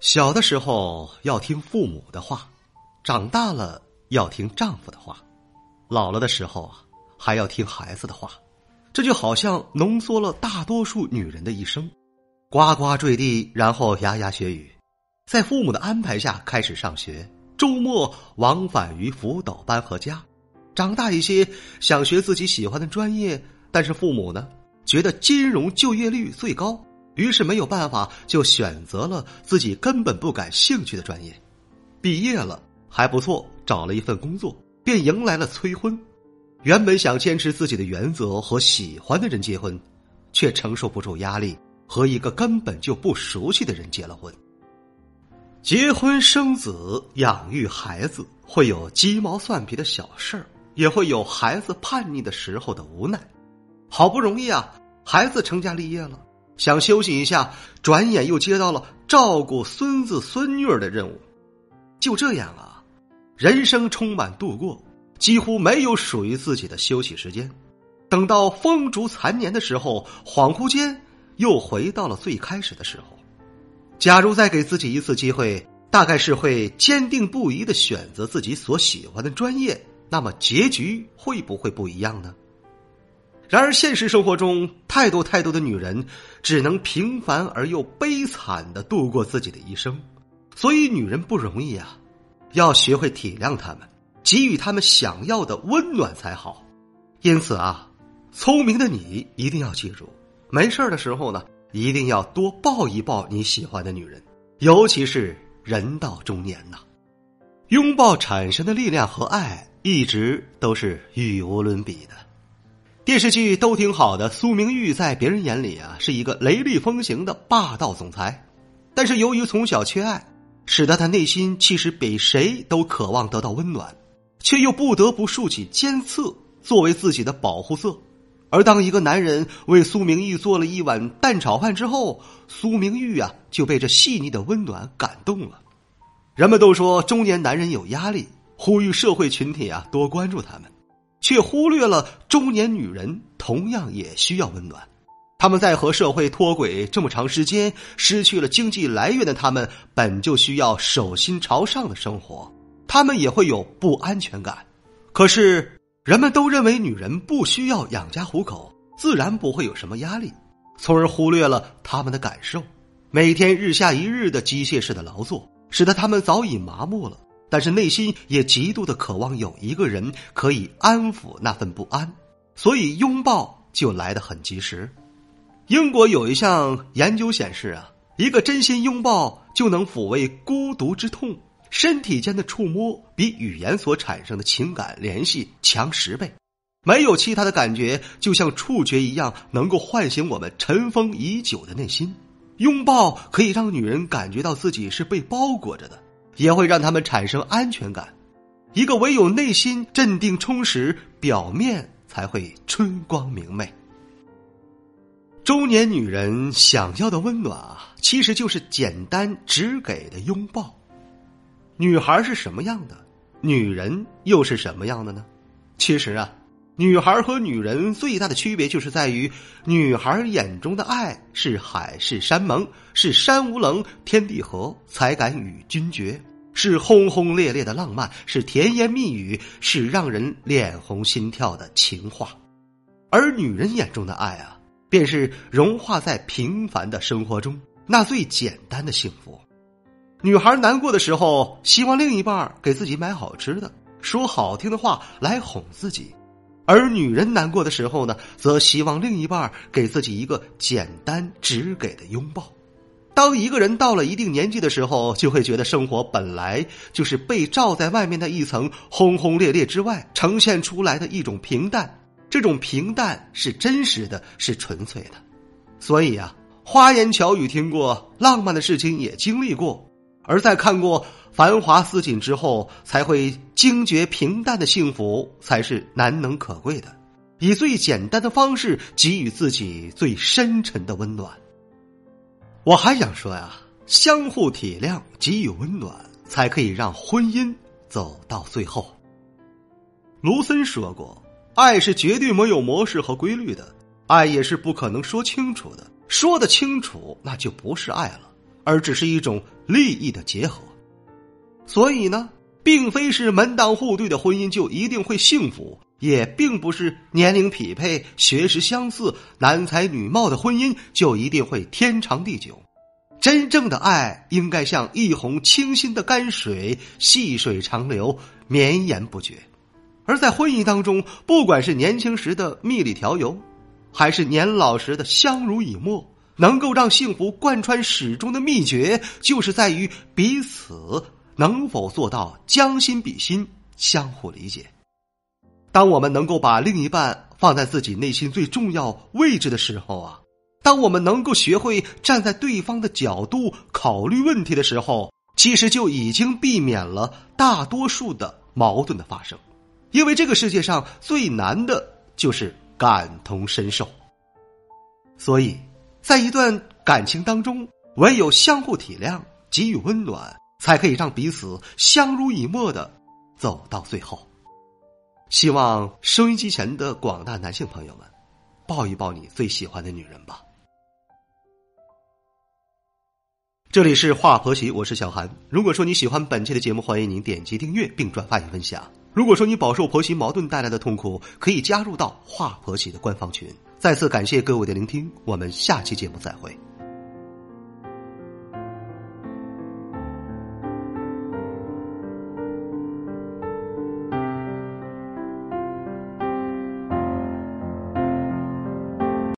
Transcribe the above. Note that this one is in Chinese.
小的时候要听父母的话，长大了要听丈夫的话，老了的时候啊还要听孩子的话，这就好像浓缩了大多数女人的一生。呱呱坠地，然后牙牙学语，在父母的安排下开始上学，周末往返于辅导班和家。长大一些，想学自己喜欢的专业，但是父母呢，觉得金融就业率最高，于是没有办法，就选择了自己根本不感兴趣的专业。毕业了还不错，找了一份工作，便迎来了催婚。原本想坚持自己的原则和喜欢的人结婚，却承受不住压力，和一个根本就不熟悉的人结了婚。结婚生子、养育孩子，会有鸡毛蒜皮的小事儿。也会有孩子叛逆的时候的无奈，好不容易啊，孩子成家立业了，想休息一下，转眼又接到了照顾孙子孙女儿的任务，就这样啊，人生充满度过，几乎没有属于自己的休息时间。等到风烛残年的时候，恍惚间又回到了最开始的时候。假如再给自己一次机会，大概是会坚定不移的选择自己所喜欢的专业。那么结局会不会不一样呢？然而现实生活中，太多太多的女人只能平凡而又悲惨的度过自己的一生，所以女人不容易啊，要学会体谅她们，给予她们想要的温暖才好。因此啊，聪明的你一定要记住，没事的时候呢，一定要多抱一抱你喜欢的女人，尤其是人到中年呐，拥抱产生的力量和爱。一直都是语无伦比的，电视剧都挺好的。苏明玉在别人眼里啊是一个雷厉风行的霸道总裁，但是由于从小缺爱，使得他内心其实比谁都渴望得到温暖，却又不得不竖起尖刺作为自己的保护色。而当一个男人为苏明玉做了一碗蛋炒饭之后，苏明玉啊就被这细腻的温暖感动了。人们都说中年男人有压力。呼吁社会群体啊多关注他们，却忽略了中年女人同样也需要温暖。他们在和社会脱轨这么长时间，失去了经济来源的他们，本就需要手心朝上的生活，他们也会有不安全感。可是人们都认为女人不需要养家糊口，自然不会有什么压力，从而忽略了他们的感受。每天日下一日的机械式的劳作，使得他们早已麻木了。但是内心也极度的渴望有一个人可以安抚那份不安，所以拥抱就来得很及时。英国有一项研究显示啊，一个真心拥抱就能抚慰孤独之痛，身体间的触摸比语言所产生的情感联系强十倍，没有其他的感觉，就像触觉一样，能够唤醒我们尘封已久的内心。拥抱可以让女人感觉到自己是被包裹着的。也会让他们产生安全感。一个唯有内心镇定充实，表面才会春光明媚。中年女人想要的温暖啊，其实就是简单直给的拥抱。女孩是什么样的，女人又是什么样的呢？其实啊，女孩和女人最大的区别就是在于，女孩眼中的爱是海誓山盟。是山无棱，天地合，才敢与君绝；是轰轰烈烈的浪漫，是甜言蜜语，是让人脸红心跳的情话。而女人眼中的爱啊，便是融化在平凡的生活中那最简单的幸福。女孩难过的时候，希望另一半给自己买好吃的，说好听的话来哄自己；而女人难过的时候呢，则希望另一半给自己一个简单直给的拥抱。当一个人到了一定年纪的时候，就会觉得生活本来就是被罩在外面的一层轰轰烈烈之外呈现出来的一种平淡。这种平淡是真实的，是纯粹的。所以啊，花言巧语听过，浪漫的事情也经历过，而在看过繁华似锦之后，才会惊觉平淡的幸福才是难能可贵的。以最简单的方式给予自己最深沉的温暖。我还想说呀，相互体谅，给予温暖，才可以让婚姻走到最后。卢森说过：“爱是绝对没有模式和规律的，爱也是不可能说清楚的。说得清楚，那就不是爱了，而只是一种利益的结合。所以呢，并非是门当户对的婚姻就一定会幸福，也并不是年龄匹配、学识相似、男才女貌的婚姻就一定会天长地久。真正的爱应该像一泓清新的甘水，细水长流，绵延不绝。”而在婚姻当中，不管是年轻时的蜜里调油，还是年老时的相濡以沫，能够让幸福贯穿始终的秘诀，就是在于彼此能否做到将心比心，相互理解。当我们能够把另一半放在自己内心最重要位置的时候啊，当我们能够学会站在对方的角度考虑问题的时候，其实就已经避免了大多数的矛盾的发生。因为这个世界上最难的就是感同身受，所以，在一段感情当中，唯有相互体谅、给予温暖，才可以让彼此相濡以沫的走到最后。希望收音机前的广大男性朋友们，抱一抱你最喜欢的女人吧。这里是华婆媳，我是小韩。如果说你喜欢本期的节目，欢迎您点击订阅并转发与分享。如果说你饱受婆媳矛盾带来的痛苦，可以加入到华婆媳的官方群。再次感谢各位的聆听，我们下期节目再会。